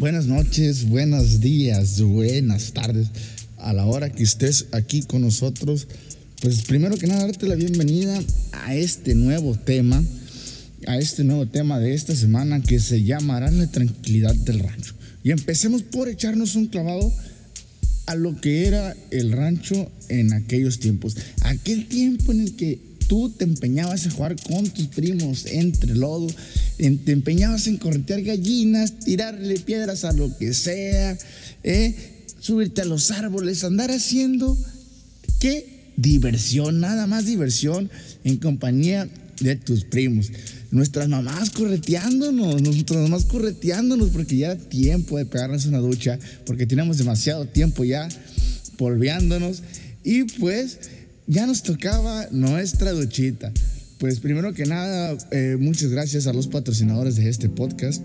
Buenas noches, buenos días, buenas tardes. A la hora que estés aquí con nosotros, pues primero que nada darte la bienvenida a este nuevo tema, a este nuevo tema de esta semana que se llamará la tranquilidad del rancho. Y empecemos por echarnos un clavado a lo que era el rancho en aquellos tiempos. Aquel tiempo en el que tú te empeñabas en jugar con tus primos entre lodo, te empeñabas en corretear gallinas, tirarle piedras a lo que sea, ¿eh? subirte a los árboles, andar haciendo, ¿qué? Diversión, nada más diversión en compañía de tus primos. Nuestras mamás correteándonos, nuestras mamás correteándonos porque ya era tiempo de pegarnos una ducha, porque teníamos demasiado tiempo ya polveándonos y pues ya nos tocaba nuestra duchita. Pues primero que nada, eh, muchas gracias a los patrocinadores de este podcast,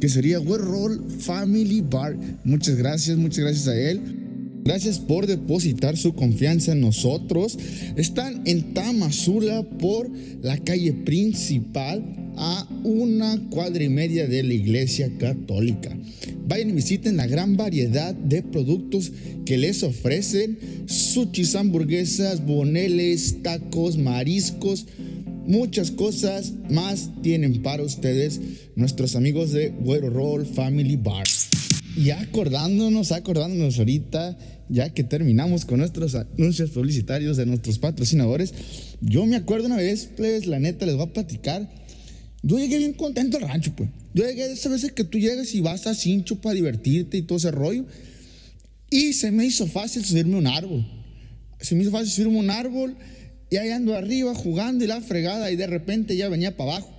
que sería Roll Family Bar. Muchas gracias, muchas gracias a él. Gracias por depositar su confianza en nosotros. Están en Tamazula por la calle principal a una cuadra y media de la iglesia católica. Vayan y visiten la gran variedad de productos que les ofrecen. Sushis, hamburguesas, boneles, tacos, mariscos, muchas cosas más tienen para ustedes nuestros amigos de Güero Roll Family Bar. Y acordándonos, acordándonos ahorita, ya que terminamos con nuestros anuncios publicitarios de nuestros patrocinadores, yo me acuerdo una vez, pues, la neta, les voy a platicar. Yo llegué bien contento al rancho, pues. Yo llegué de esas veces que tú llegas y vas a cincho para divertirte y todo ese rollo. Y se me hizo fácil subirme un árbol. Se me hizo fácil subirme un árbol y ahí ando arriba jugando y la fregada y de repente ya venía para abajo.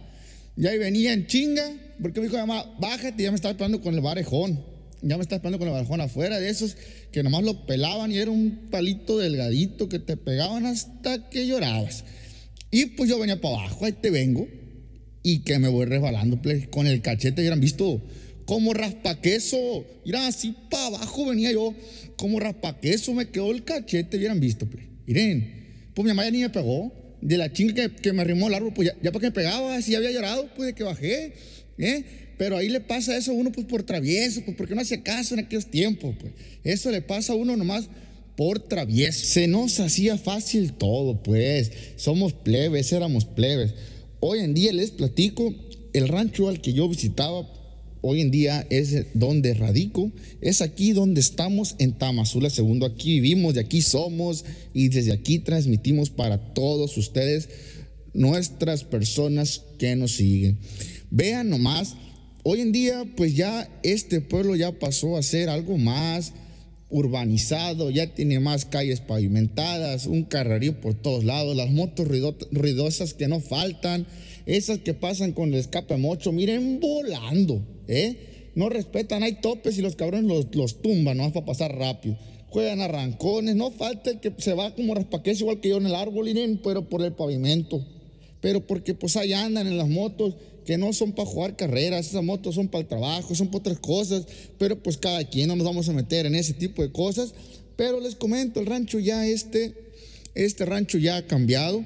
Ya ahí venía en chinga, porque me dijo, bájate, y ya me estaba esperando con el barejón. Ya me estaba esperando con el barejón afuera de esos que nomás lo pelaban y era un palito delgadito que te pegaban hasta que llorabas. Y pues yo venía para abajo, ahí te vengo y que me voy resbalando pues, con el cachete. Hubieran visto como raspaqueso. Mira, así para abajo venía yo, como raspaqueso me quedó el cachete. Hubieran visto, pues. Miren, pues mi mamá ya ni me pegó. De la chinga que, que me arrimó el árbol, pues ya, ya para que me pegaba, si había llorado, pues de que bajé. ¿eh? Pero ahí le pasa eso a uno, pues por travieso, pues porque no hace caso en aquellos tiempos, pues. Eso le pasa a uno nomás por travieso. Se nos hacía fácil todo, pues. Somos plebes, éramos plebes. Hoy en día les platico, el rancho al que yo visitaba, hoy en día es donde radico, es aquí donde estamos en Tamazula segundo, aquí vivimos, de aquí somos y desde aquí transmitimos para todos ustedes, nuestras personas que nos siguen. Vean nomás, hoy en día pues ya este pueblo ya pasó a ser algo más urbanizado, ya tiene más calles pavimentadas, un carrerío por todos lados, las motos ruidosas que no faltan, esas que pasan con el escape mocho, miren, volando, ¿eh? No respetan, hay topes y los cabrones los, los tumban, no para pasar rápido. Juegan arrancones, no falta el que se va como raspaqués igual que yo en el árbol, miren, pero por el pavimento. Pero porque pues ahí andan en las motos que no son para jugar carreras, esas motos son para el trabajo, son para otras cosas, pero pues cada quien no nos vamos a meter en ese tipo de cosas. Pero les comento, el rancho ya este, este rancho ya ha cambiado,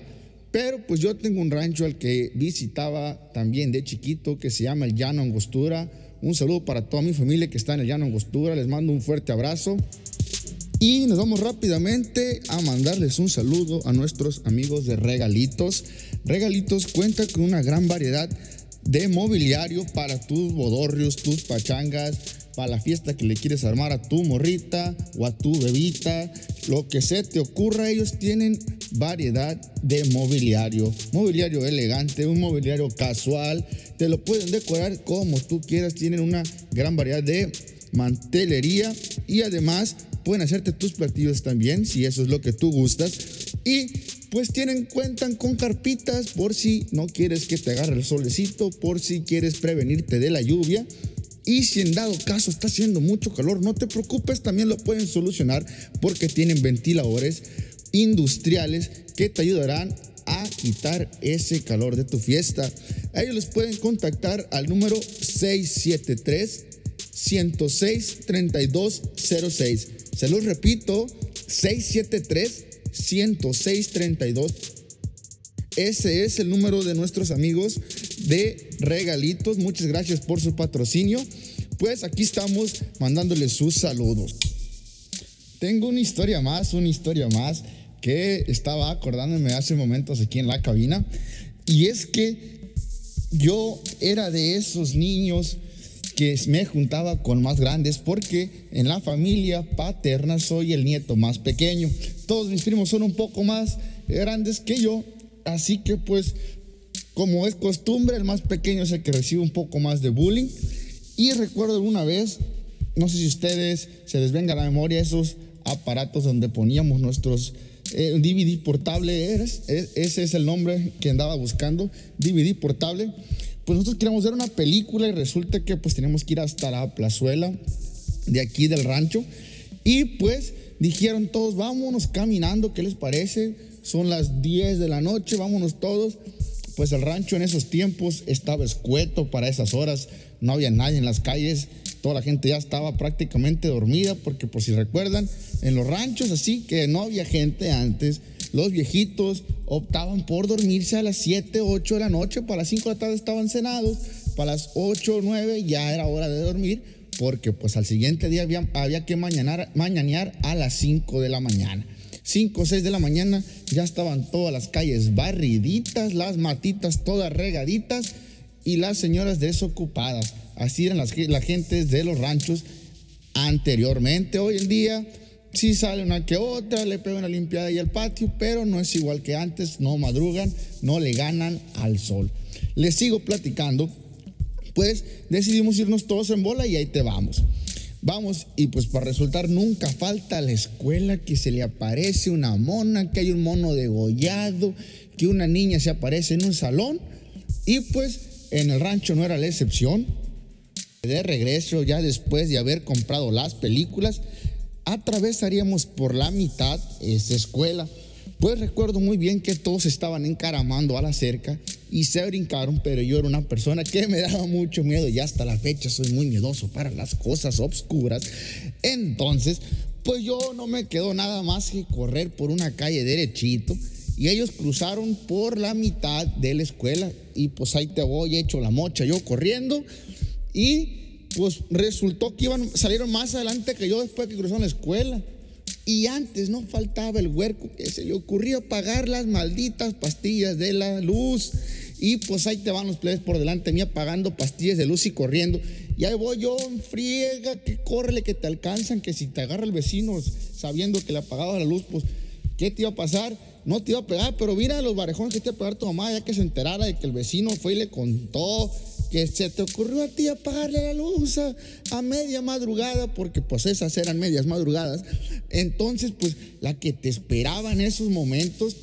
pero pues yo tengo un rancho al que visitaba también de chiquito que se llama el Llano Angostura. Un saludo para toda mi familia que está en el Llano Angostura, les mando un fuerte abrazo. Y nos vamos rápidamente a mandarles un saludo a nuestros amigos de Regalitos. Regalitos cuenta con una gran variedad de mobiliario para tus bodorrios, tus pachangas, para la fiesta que le quieres armar a tu morrita o a tu bebita, lo que se te ocurra, ellos tienen variedad de mobiliario, mobiliario elegante, un mobiliario casual, te lo pueden decorar como tú quieras, tienen una gran variedad de mantelería y además pueden hacerte tus platillos también si eso es lo que tú gustas. Y pues tienen, cuentan con carpitas por si no quieres que te agarre el solecito, por si quieres prevenirte de la lluvia. Y si en dado caso está haciendo mucho calor, no te preocupes, también lo pueden solucionar porque tienen ventiladores industriales que te ayudarán a quitar ese calor de tu fiesta. ellos les pueden contactar al número 673 106 3206. Se los repito, 673 10632. Ese es el número de nuestros amigos de regalitos. Muchas gracias por su patrocinio. pues aquí estamos mandándoles sus saludos. Tengo una historia más, una historia más que estaba acordándome hace momentos aquí en la cabina. Y es que yo era de esos niños que me juntaba con más grandes porque en la familia paterna soy el nieto más pequeño. Todos mis primos son un poco más grandes que yo, así que pues como es costumbre, el más pequeño es el que recibe un poco más de bullying. Y recuerdo una vez, no sé si ustedes se les venga a la memoria esos aparatos donde poníamos nuestros DVD eh, portable, eres, ese es el nombre que andaba buscando, DVD portable pues nosotros queríamos ver una película y resulta que pues teníamos que ir hasta la plazuela de aquí del rancho. Y pues dijeron todos, vámonos caminando, ¿qué les parece? Son las 10 de la noche, vámonos todos. Pues el rancho en esos tiempos estaba escueto para esas horas, no había nadie en las calles, toda la gente ya estaba prácticamente dormida, porque por si recuerdan, en los ranchos así que no había gente antes, los viejitos optaban por dormirse a las 7, 8 de la noche, para las 5 de la tarde estaban cenados, para las 8 o 9 ya era hora de dormir, porque pues al siguiente día había, que mañanar, mañanear a las 5 de la mañana. 5 o 6 de la mañana ya estaban todas las calles barriditas, las matitas todas regaditas y las señoras desocupadas. Así eran las, las gentes de los ranchos anteriormente. Hoy en día Sí sale una que otra, le pega una limpiada ahí al patio, pero no es igual que antes, no madrugan, no le ganan al sol. Les sigo platicando, pues decidimos irnos todos en bola y ahí te vamos. Vamos, y pues para resultar nunca falta la escuela que se le aparece una mona, que hay un mono degollado, que una niña se aparece en un salón, y pues en el rancho no era la excepción. De regreso, ya después de haber comprado las películas, atravesaríamos por la mitad esa escuela. Pues recuerdo muy bien que todos estaban encaramando a la cerca y se brincaron, pero yo era una persona que me daba mucho miedo y hasta la fecha soy muy miedoso para las cosas obscuras. Entonces, pues yo no me quedó nada más que correr por una calle derechito y ellos cruzaron por la mitad de la escuela y pues ahí te voy hecho la mocha yo corriendo y pues resultó que iban, salieron más adelante que yo después que cruzaron la escuela. Y antes no faltaba el huerco que se le ocurrió pagar las malditas pastillas de la luz. Y pues ahí te van los plebes por delante mía pagando pastillas de luz y corriendo. Y ahí voy yo en friega, que córrele, que te alcanzan, que si te agarra el vecino sabiendo que le apagaba la luz, pues, ¿qué te iba a pasar? No te iba a pegar, pero mira los barejones que te iba a pegar tu mamá, ya que se enterara de que el vecino fue y le contó que se te ocurrió a ti apagarle la luz a, media madrugada, porque pues esas eran medias madrugadas. Entonces, pues la que te esperaba en esos momentos,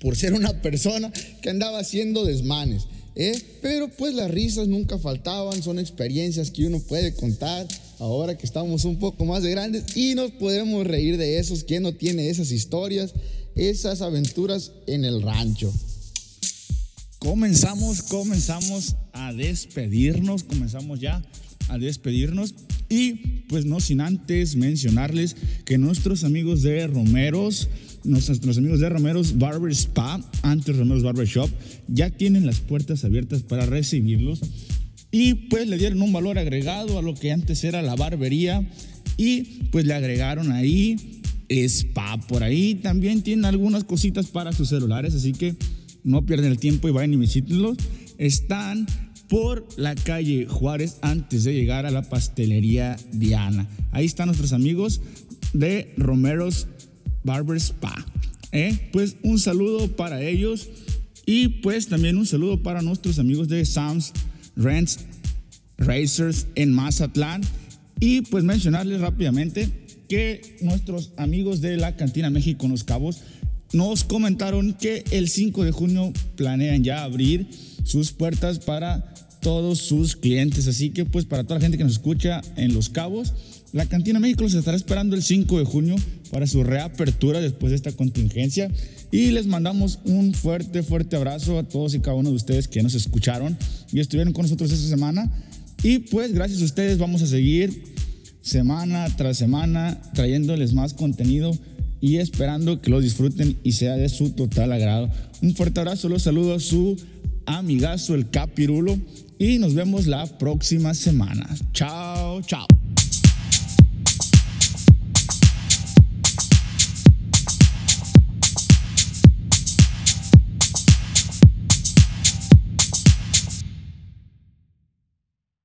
por ser una persona que andaba haciendo desmanes. ¿eh? Pero pues las risas nunca faltaban, son experiencias que uno puede contar ahora que estamos un poco más de grandes y nos podemos reír de esos. ¿Quién no tiene esas historias, esas aventuras en el rancho? comenzamos, comenzamos despedirnos, comenzamos ya a despedirnos. Y pues no sin antes mencionarles que nuestros amigos de Romeros, nuestros amigos de Romeros Barber Spa, antes Romeros Barber Shop, ya tienen las puertas abiertas para recibirlos. Y pues le dieron un valor agregado a lo que antes era la barbería. Y pues le agregaron ahí spa por ahí, también tienen algunas cositas para sus celulares, así que no pierden el tiempo y vayan y visítenlos. Están por la calle Juárez antes de llegar a la pastelería Diana. Ahí están nuestros amigos de Romero's Barber Spa. ¿eh? Pues un saludo para ellos y pues también un saludo para nuestros amigos de Sam's Rents Racers en Mazatlán. Y pues mencionarles rápidamente que nuestros amigos de la Cantina México Los Cabos nos comentaron que el 5 de junio planean ya abrir sus puertas para todos sus clientes. Así que pues para toda la gente que nos escucha en Los Cabos, la Cantina México los estará esperando el 5 de junio para su reapertura después de esta contingencia. Y les mandamos un fuerte, fuerte abrazo a todos y cada uno de ustedes que nos escucharon y estuvieron con nosotros esta semana. Y pues gracias a ustedes vamos a seguir semana tras semana trayéndoles más contenido y esperando que lo disfruten y sea de su total agrado. Un fuerte abrazo, los saludo a su amigazo, el Capirulo, y nos vemos la próxima semana. Chao, chao.